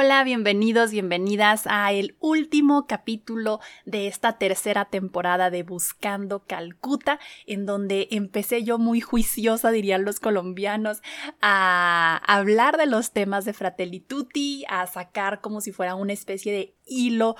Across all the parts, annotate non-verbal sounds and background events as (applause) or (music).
Hola, bienvenidos, bienvenidas a el último capítulo de esta tercera temporada de Buscando Calcuta, en donde empecé yo muy juiciosa, dirían los colombianos, a hablar de los temas de Fratelli Tutti, a sacar como si fuera una especie de hilo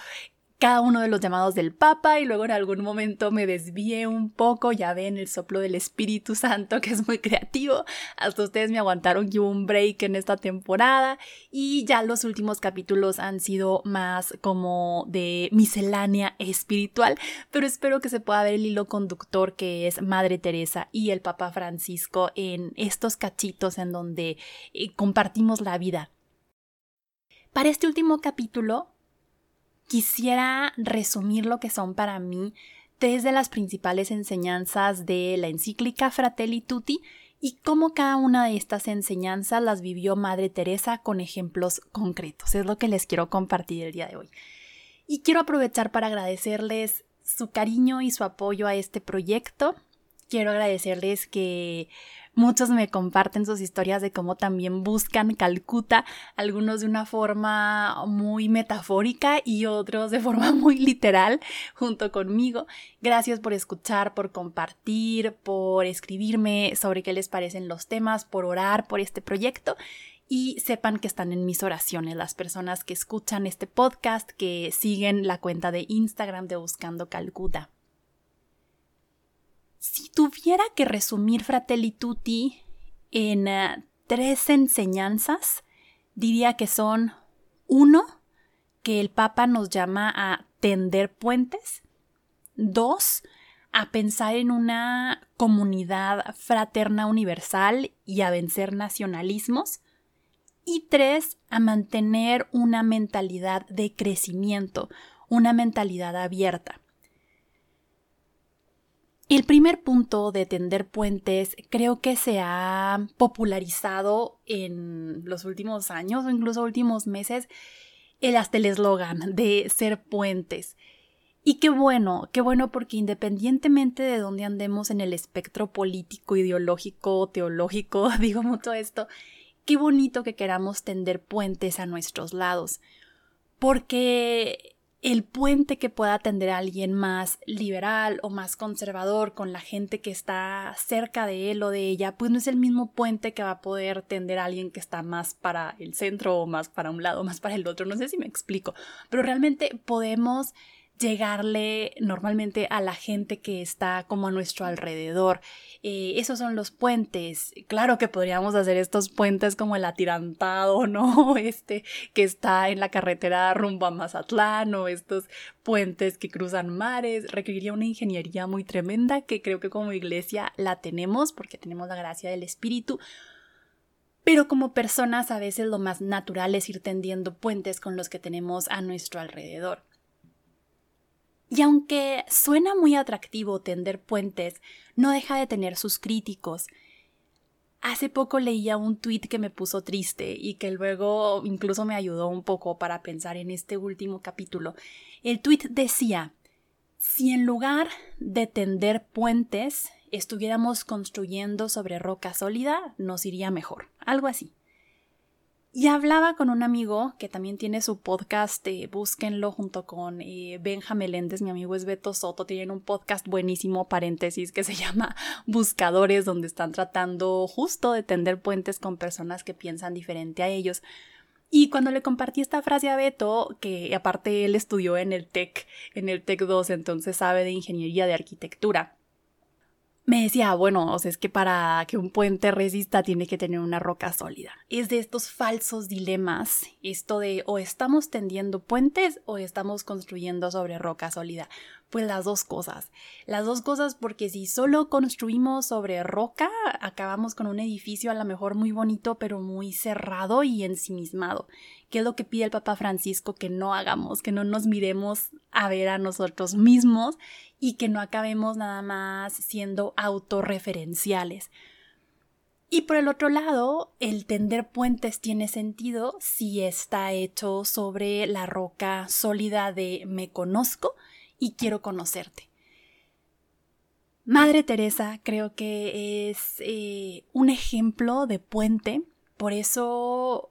cada uno de los llamados del Papa y luego en algún momento me desvié un poco, ya ven el soplo del Espíritu Santo que es muy creativo, hasta ustedes me aguantaron que hubo un break en esta temporada y ya los últimos capítulos han sido más como de miscelánea espiritual, pero espero que se pueda ver el hilo conductor que es Madre Teresa y el Papa Francisco en estos cachitos en donde eh, compartimos la vida. Para este último capítulo quisiera resumir lo que son para mí tres de las principales enseñanzas de la encíclica Fratelli Tutti y cómo cada una de estas enseñanzas las vivió Madre Teresa con ejemplos concretos. Es lo que les quiero compartir el día de hoy. Y quiero aprovechar para agradecerles su cariño y su apoyo a este proyecto. Quiero agradecerles que Muchos me comparten sus historias de cómo también buscan Calcuta, algunos de una forma muy metafórica y otros de forma (laughs) muy literal junto conmigo. Gracias por escuchar, por compartir, por escribirme sobre qué les parecen los temas, por orar por este proyecto y sepan que están en mis oraciones las personas que escuchan este podcast, que siguen la cuenta de Instagram de Buscando Calcuta. Si tuviera que resumir Fratelli Tutti en eh, tres enseñanzas, diría que son uno, que el Papa nos llama a tender puentes, dos, a pensar en una comunidad fraterna universal y a vencer nacionalismos, y tres, a mantener una mentalidad de crecimiento, una mentalidad abierta. El primer punto de tender puentes creo que se ha popularizado en los últimos años o incluso últimos meses el hasta el eslogan de ser puentes. Y qué bueno, qué bueno porque independientemente de dónde andemos en el espectro político, ideológico, teológico, (laughs) digo mucho esto, qué bonito que queramos tender puentes a nuestros lados. Porque el puente que pueda atender a alguien más liberal o más conservador con la gente que está cerca de él o de ella, pues no es el mismo puente que va a poder tender a alguien que está más para el centro o más para un lado, más para el otro. No sé si me explico, pero realmente podemos llegarle normalmente a la gente que está como a nuestro alrededor. Eh, esos son los puentes. Claro que podríamos hacer estos puentes como el atirantado, (laughs) ¿no? Este que está en la carretera rumbo a Mazatlán o estos puentes que cruzan mares. Requeriría una ingeniería muy tremenda que creo que como iglesia la tenemos porque tenemos la gracia del Espíritu. Pero como personas a veces lo más natural es ir tendiendo puentes con los que tenemos a nuestro alrededor. Y aunque suena muy atractivo tender puentes, no deja de tener sus críticos. Hace poco leía un tuit que me puso triste y que luego incluso me ayudó un poco para pensar en este último capítulo. El tuit decía si en lugar de tender puentes estuviéramos construyendo sobre roca sólida, nos iría mejor. Algo así. Y hablaba con un amigo que también tiene su podcast, eh, búsquenlo junto con eh, Benja mi amigo es Beto Soto, tienen un podcast buenísimo, paréntesis, que se (laughs) llama Buscadores, donde están tratando justo de tender puentes con personas que piensan diferente a ellos. Y cuando le compartí esta frase a Beto, que aparte él estudió en el TEC, en el TEC 2, entonces sabe de ingeniería de arquitectura, me decía, bueno, o sea, es que para que un puente resista tiene que tener una roca sólida. Es de estos falsos dilemas, esto de o estamos tendiendo puentes o estamos construyendo sobre roca sólida. Pues las dos cosas. Las dos cosas porque si solo construimos sobre roca, acabamos con un edificio a lo mejor muy bonito, pero muy cerrado y ensimismado. ¿Qué es lo que pide el Papa Francisco que no hagamos? Que no nos miremos a ver a nosotros mismos y que no acabemos nada más siendo autorreferenciales. Y por el otro lado, el tender puentes tiene sentido si está hecho sobre la roca sólida de me conozco y quiero conocerte. Madre Teresa creo que es eh, un ejemplo de puente, por eso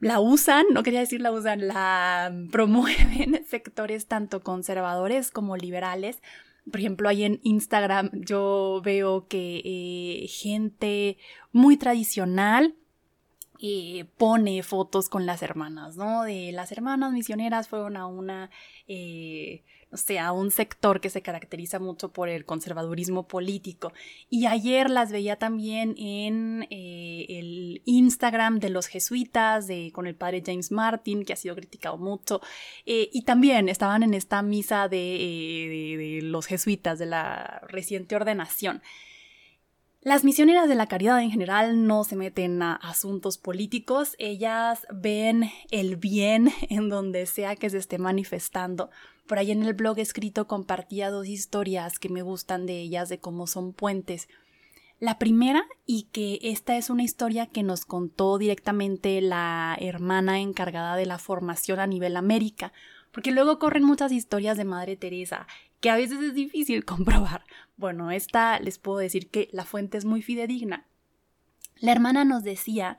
la usan, no quería decir la usan, la (laughs) promueven sectores tanto conservadores como liberales. Por ejemplo, ahí en Instagram yo veo que eh, gente muy tradicional eh, pone fotos con las hermanas, ¿no? De las hermanas misioneras fueron a una o sea, un sector que se caracteriza mucho por el conservadurismo político. Y ayer las veía también en eh, el Instagram de los jesuitas, con el padre James Martin, que ha sido criticado mucho. Eh, y también estaban en esta misa de, eh, de los jesuitas, de la reciente ordenación. Las misioneras de la caridad en general no se meten a asuntos políticos, ellas ven el bien (laughs) en donde sea que se esté manifestando. Por ahí en el blog escrito compartía dos historias que me gustan de ellas, de cómo son puentes. La primera, y que esta es una historia que nos contó directamente la hermana encargada de la formación a nivel América, porque luego corren muchas historias de Madre Teresa que a veces es difícil (laughs) comprobar. Bueno, esta les puedo decir que la fuente es muy fidedigna. La hermana nos decía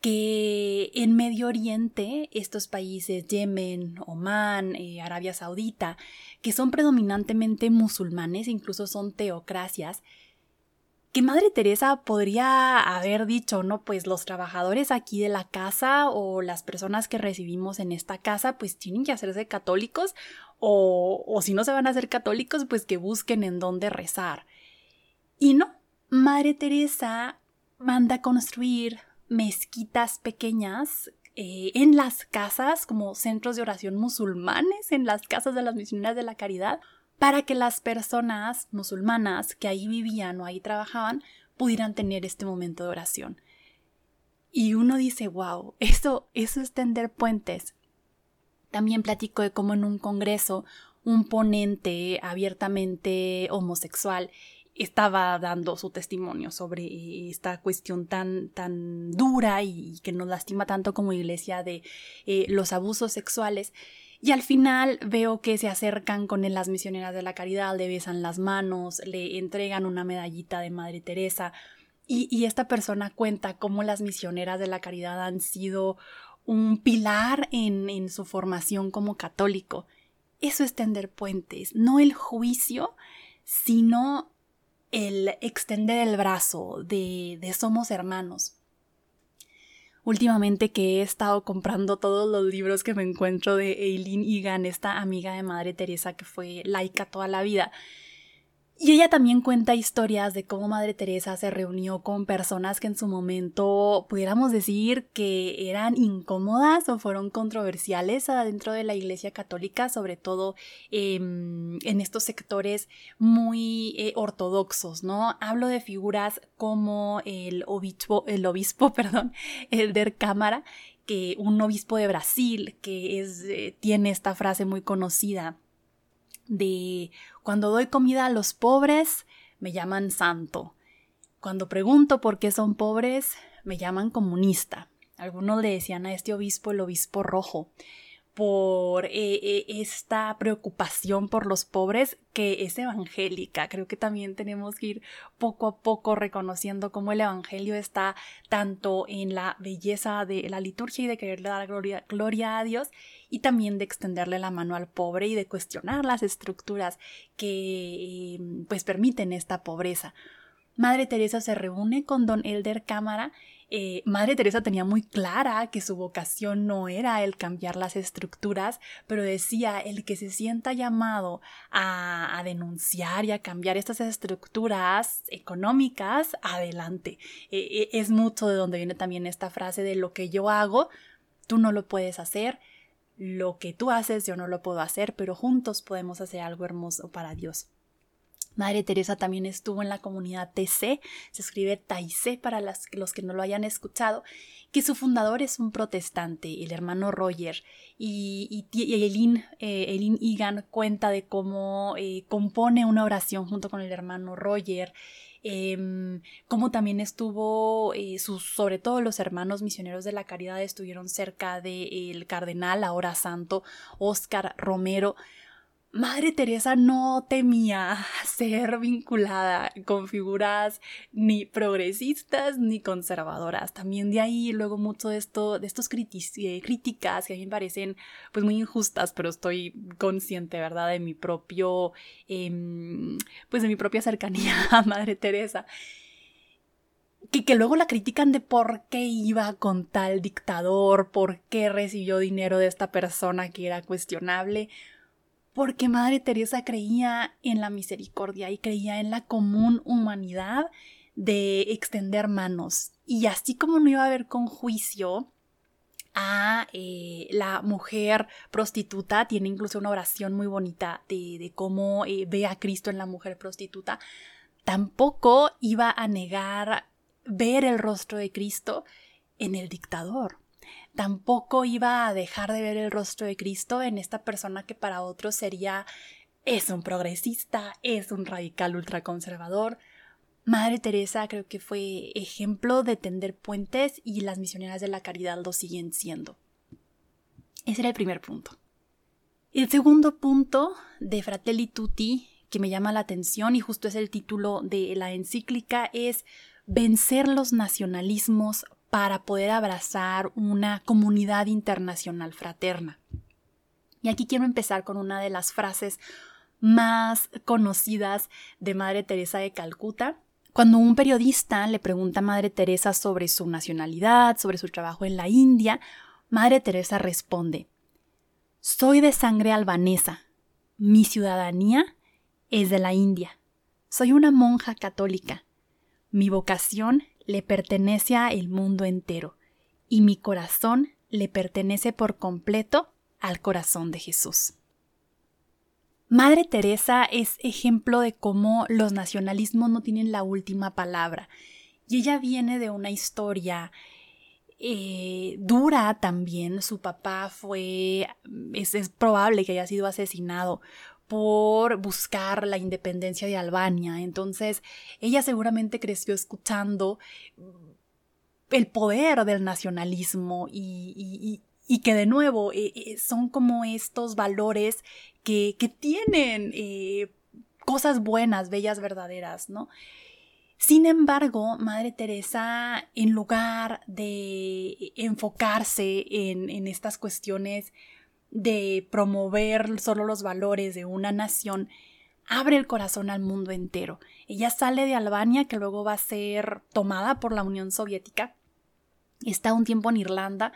que en Medio Oriente, estos países, Yemen, Omán, eh, Arabia Saudita, que son predominantemente musulmanes, incluso son teocracias, que Madre Teresa podría haber dicho, no, pues los trabajadores aquí de la casa o las personas que recibimos en esta casa, pues tienen que hacerse católicos o, o si no se van a hacer católicos, pues que busquen en dónde rezar. Y no, Madre Teresa manda construir mezquitas pequeñas eh, en las casas, como centros de oración musulmanes, en las casas de las misioneras de la caridad, para que las personas musulmanas que ahí vivían o ahí trabajaban pudieran tener este momento de oración. Y uno dice, wow, eso, eso es tender puentes. También platico de cómo en un congreso un ponente abiertamente homosexual estaba dando su testimonio sobre esta cuestión tan, tan dura y que nos lastima tanto como iglesia de eh, los abusos sexuales. Y al final veo que se acercan con él las misioneras de la caridad, le besan las manos, le entregan una medallita de Madre Teresa. Y, esta persona cuenta cómo las misioneras de la caridad han sido un pilar en, en su formación como católico. Eso es tender puentes, no el juicio, sino el extender el brazo de, de somos hermanos últimamente que he estado comprando todos los libros que me encuentro de Eileen Egan, esta amiga de Madre Teresa que fue laica toda la vida. Y ella también cuenta historias de cómo Madre Teresa se reunió con personas que en su momento pudiéramos decir que eran incómodas o fueron controversiales dentro de la Iglesia Católica, sobre todo em, en estos sectores muy eh, ortodoxos, ¿no? Hablo de figuras como el obispo, el obispo, (laughs) perdón, Elder Cámara, que un obispo de Brasil que es, eh, tiene esta frase muy conocida de cuando doy comida a los pobres, me llaman santo. Cuando pregunto por qué son pobres, me llaman comunista. Algunos le decían a este obispo el obispo rojo por eh, eh, esta preocupación por los pobres que es evangélica. Creo que también tenemos que ir poco a poco reconociendo cómo el Evangelio está tanto en la belleza de la liturgia y de quererle dar gloria, gloria a Dios y también de extenderle la mano al pobre y de cuestionar las estructuras que pues permiten esta pobreza. Madre Teresa se reúne con don Elder Cámara eh, Madre Teresa tenía muy clara que su vocación no era el cambiar las estructuras, pero decía el que se sienta llamado a, denunciar y a cambiar estas estructuras económicas, adelante. Eh, eh, es mucho de donde viene también esta frase de lo que yo hago, tú no lo puedes hacer, lo que tú haces yo no lo puedo hacer, pero juntos podemos hacer algo hermoso para Dios. Madre Teresa también estuvo en la comunidad TC, se escribe Taizé para los que no lo hayan escuchado, que su fundador es un protestante, el hermano Roger, y, y, Elin, eh, Egan cuenta de cómo eh, compone una oración junto con el hermano Roger, eh, cómo también estuvo, eh, sobre todo los hermanos misioneros de la caridad estuvieron cerca del cardenal, ahora santo, Oscar Romero, Madre Teresa no temía ser vinculada con figuras ni progresistas ni conservadoras. También de ahí luego mucho de esto, de estos eh, críticas que a mí me parecen pues muy injustas, pero estoy consciente, ¿verdad? De mi propio, em, pues de mi propia cercanía (laughs) a Madre Teresa. Que, luego la critican de por qué iba con tal dictador, por qué recibió dinero de esta persona que era cuestionable porque Madre Teresa creía en la misericordia y creía en la común humanidad de extender manos. Y así como no iba a haber con juicio a eh, la mujer prostituta, tiene incluso una oración muy bonita de, cómo eh, ve a Cristo en la mujer prostituta, tampoco iba a negar ver el rostro de Cristo en el dictador tampoco iba a dejar de ver el rostro de Cristo en esta persona que para otros sería es un progresista, es un radical ultraconservador. Madre Teresa creo que fue ejemplo de tender puentes y las misioneras de la caridad lo siguen siendo. Ese era el primer punto. El segundo punto de Fratelli Tutti que me llama la atención y justo es el título de la encíclica es vencer los nacionalismos para poder abrazar una comunidad internacional fraterna. Y aquí quiero empezar con una de las frases más conocidas de Madre Teresa de Calcuta. Cuando un periodista le pregunta a Madre Teresa sobre su nacionalidad, sobre su trabajo en la India, Madre Teresa responde, Soy de sangre albanesa. Mi ciudadanía es de la India. Soy una monja católica. Mi vocación le pertenece a el mundo entero y mi corazón le pertenece por completo al corazón de Jesús. Madre Teresa es ejemplo de cómo los nacionalismos no tienen la última palabra y ella viene de una historia eh, dura también. Su papá fue, es, es probable que haya sido asesinado por buscar la independencia de Albania. Entonces, ella seguramente creció escuchando el poder del nacionalismo y, que de nuevo eh, eh, son como estos valores que, tienen eh, cosas buenas, bellas, verdaderas, ¿no? Sin embargo, Madre Teresa, en lugar de enfocarse en, en estas cuestiones de promover solo los valores de una nación, abre el corazón al mundo entero. Ella sale de Albania, que luego va a ser tomada por la Unión Soviética, está un tiempo en Irlanda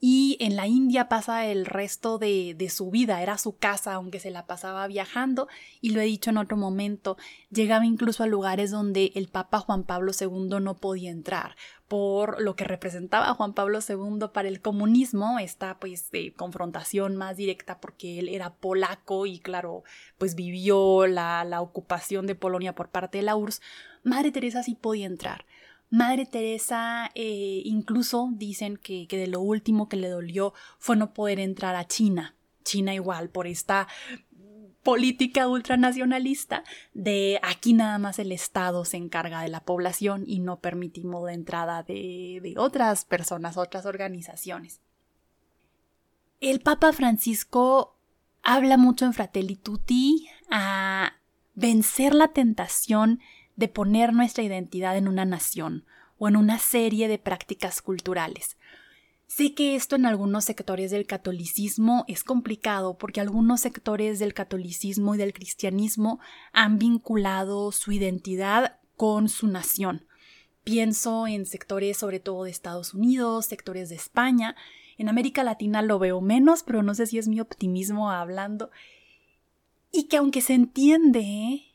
y en la India pasa el resto de, de, su vida, era su casa, aunque se la pasaba viajando, y lo he dicho en otro momento, llegaba incluso a lugares donde el Papa Juan Pablo II no podía entrar, por lo que representaba Juan Pablo II para el comunismo, esta pues de confrontación más directa porque él era polaco y claro, pues vivió la, la ocupación de Polonia por parte de la URSS, Madre Teresa sí podía entrar. Madre Teresa eh, incluso dicen que, que de lo último que le dolió fue no poder entrar a China. China igual por esta política ultranacionalista de aquí nada más el Estado se encarga de la población y no permitimos la entrada de, de otras personas, otras organizaciones. El Papa Francisco habla mucho en Fratelli Tutti a vencer la tentación de poner nuestra identidad en una nación o en una serie de prácticas culturales. Sé que esto en algunos sectores del catolicismo es complicado porque algunos sectores del catolicismo y del cristianismo han vinculado su identidad con su nación. Pienso en sectores sobre todo de Estados Unidos, sectores de España. En América Latina lo veo menos, pero no sé si es mi optimismo hablando. Y que aunque se entiende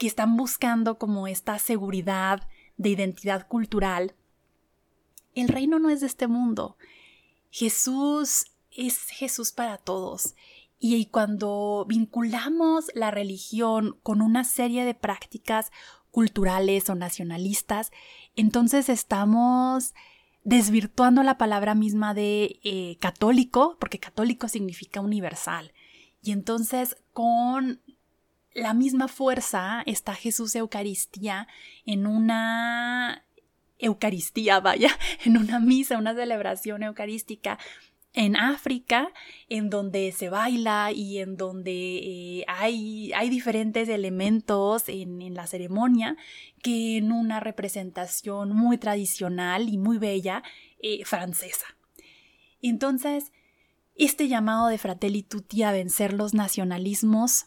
que están buscando como esta seguridad de identidad cultural, el reino no es de este mundo. Jesús es Jesús para todos. Y cuando vinculamos la religión con una serie de prácticas culturales o nacionalistas, entonces estamos desvirtuando la palabra misma de eh, católico, porque católico significa universal. Y entonces con la misma fuerza está Jesús Eucaristía en una Eucaristía, vaya, (laughs) en una misa, una celebración eucarística en África, en donde se baila y en donde eh, hay, hay, diferentes elementos en, la ceremonia que en una representación muy tradicional y muy bella eh, francesa. Entonces, este llamado de Fratelli Tutti a vencer los nacionalismos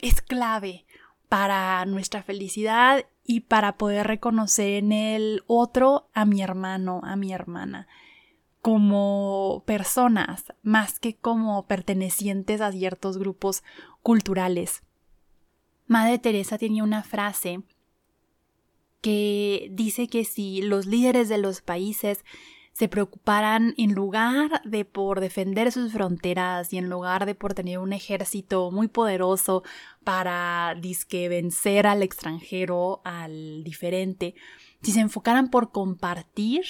es clave para nuestra felicidad y para poder reconocer en el otro a mi hermano, a mi hermana como personas más que como pertenecientes a ciertos grupos culturales. Madre Teresa tenía una frase que dice que si los líderes de los países se preocuparan en lugar de por defender sus fronteras y en lugar de por tener un ejército muy poderoso para disque vencer al extranjero, al diferente, si se enfocaran por compartir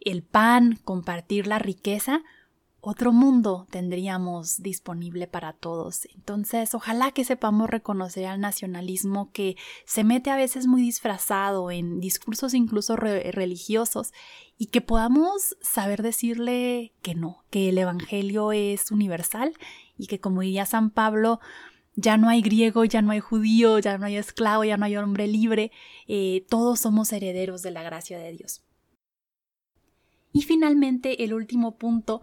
el pan, compartir la riqueza, otro mundo tendríamos disponible para todos. Entonces, ojalá que sepamos reconocer al nacionalismo que se mete a veces muy disfrazado en discursos incluso religiosos y que podamos saber decirle que no, que el Evangelio es universal y que como diría San Pablo, ya no hay griego, ya no hay judío, ya no hay esclavo, ya no hay hombre libre, eh, todos somos herederos de la gracia de Dios. Y finalmente, el último punto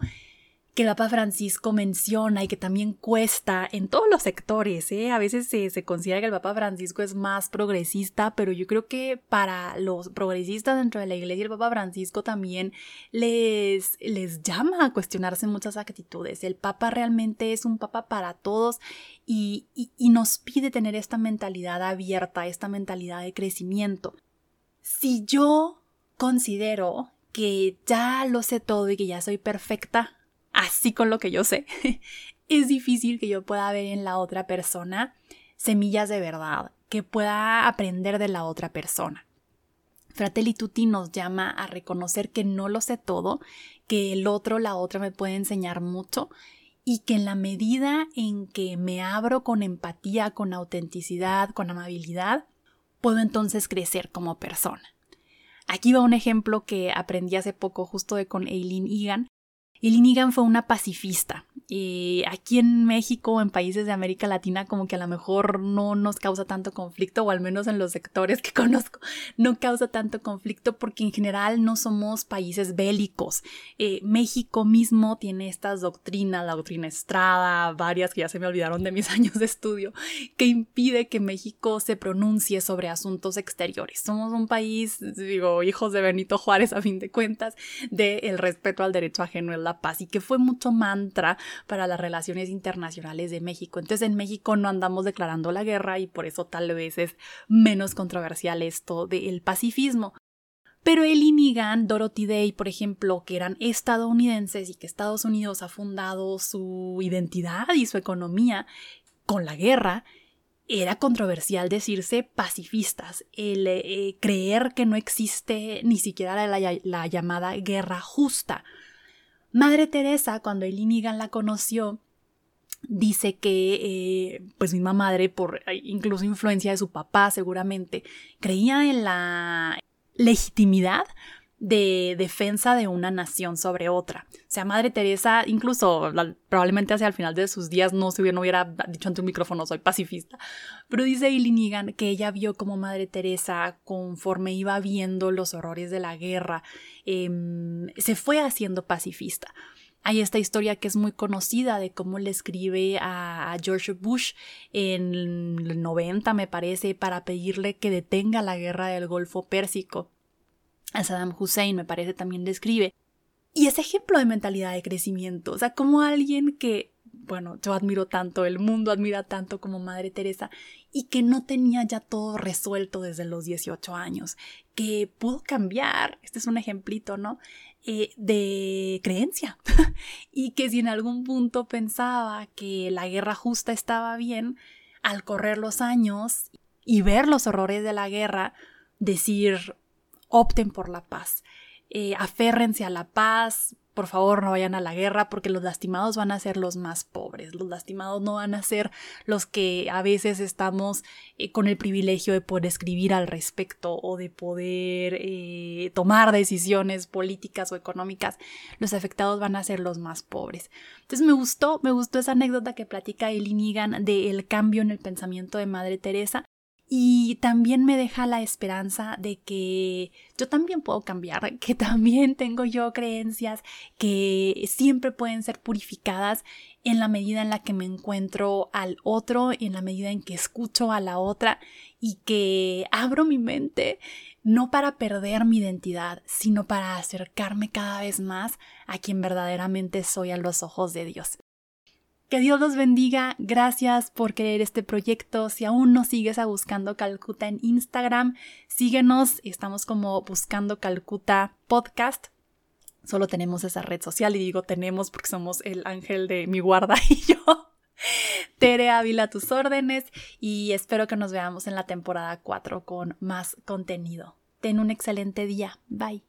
que el Papa Francisco menciona y que también cuesta en todos los sectores. ¿eh? A veces se, considera que el Papa Francisco es más progresista, pero yo creo que para los progresistas dentro de la iglesia el Papa Francisco también les, les llama a cuestionarse muchas actitudes. El Papa realmente es un Papa para todos y, y nos pide tener esta mentalidad abierta, esta mentalidad de crecimiento. Si yo considero que ya lo sé todo y que ya soy perfecta, así con lo que yo sé, (laughs) es difícil que yo pueda ver en la otra persona semillas de verdad, que pueda aprender de la otra persona. Fratelli Tutti nos llama a reconocer que no lo sé todo, que el otro, la otra me puede enseñar mucho y que en la medida en que me abro con empatía, con autenticidad, con amabilidad, puedo entonces crecer como persona. Aquí va un ejemplo que aprendí hace poco justo de con Eileen Egan. Eileen Egan fue una pacifista y aquí en México, en países de América Latina, como que a lo mejor no nos causa tanto conflicto, o al menos en los sectores que (laughs) conozco, no causa tanto conflicto porque en general no somos países bélicos. Eh, México mismo tiene estas doctrinas, la doctrina Estrada, varias que ya se me olvidaron de mis (laughs) años de estudio, que impide que México se pronuncie sobre asuntos exteriores. Somos un país, digo, hijos de Benito Juárez a fin de cuentas, del el respeto al derecho ajeno es la paz y que fue mucho mantra para las relaciones internacionales de México. Entonces en México no andamos declarando la guerra y por eso tal vez es menos controversial esto del pacifismo. Pero el Inigan, Dorothy Day, por ejemplo, que eran estadounidenses y que Estados Unidos ha fundado su identidad y su economía con la guerra, era controversial decirse pacifistas, el eh, creer que no existe ni siquiera la llamada guerra justa. Madre Teresa, cuando Elinigan la conoció, dice que, eh, pues misma madre, por incluso influencia de su papá seguramente, creía en la legitimidad de defensa de una nación sobre otra. O sea, Madre Teresa, incluso probablemente hacia el final de sus días no se hubiera, hubiera dicho ante un micrófono soy pacifista, pero dice Eileen que ella vio como Madre Teresa, conforme iba viendo los horrores de la guerra, em, se fue haciendo pacifista. Hay esta historia que es muy conocida de cómo le escribe a, George Bush en el 90, me parece, para pedirle que detenga la guerra del Golfo Pérsico a Saddam Hussein, me parece, también describe. Y ese ejemplo de mentalidad de crecimiento, o sea, como alguien que, bueno, yo admiro tanto, el mundo admira tanto como Madre Teresa, y que no tenía ya todo resuelto desde los 18 años, que pudo cambiar, este es un ejemplito, ¿no? eh, de creencia (laughs) y que si en algún punto pensaba que la guerra justa estaba bien, al correr los años y ver los horrores de la guerra, decir, opten por la paz, eh, aférrense a la paz, por favor no vayan a la guerra porque los lastimados van a ser los más pobres, los lastimados no van a ser los que a veces estamos eh, con el privilegio de poder escribir al respecto o de poder eh, tomar decisiones políticas o económicas, los afectados van a ser los más pobres. Entonces me gustó, me gustó esa anécdota que platica Eileen Egan del cambio en el pensamiento de Madre Teresa y también me deja la esperanza de que yo también puedo cambiar, que también tengo yo creencias que siempre pueden ser purificadas en la medida en la que me encuentro al otro, en la medida en que escucho a la otra y que abro mi mente no para perder mi identidad, sino para acercarme cada vez más a quien verdaderamente soy a los ojos de Dios. Que Dios los bendiga. Gracias por querer este proyecto. Si aún no sigues a Buscando Calcuta en Instagram, síguenos. Estamos como Buscando Calcuta Podcast. Solo tenemos esa red social y digo tenemos porque somos el ángel de mi guarda (laughs) y yo. Tere Ávila, tus órdenes y espero que nos veamos en la temporada 4 con más contenido. Ten un excelente día. Bye.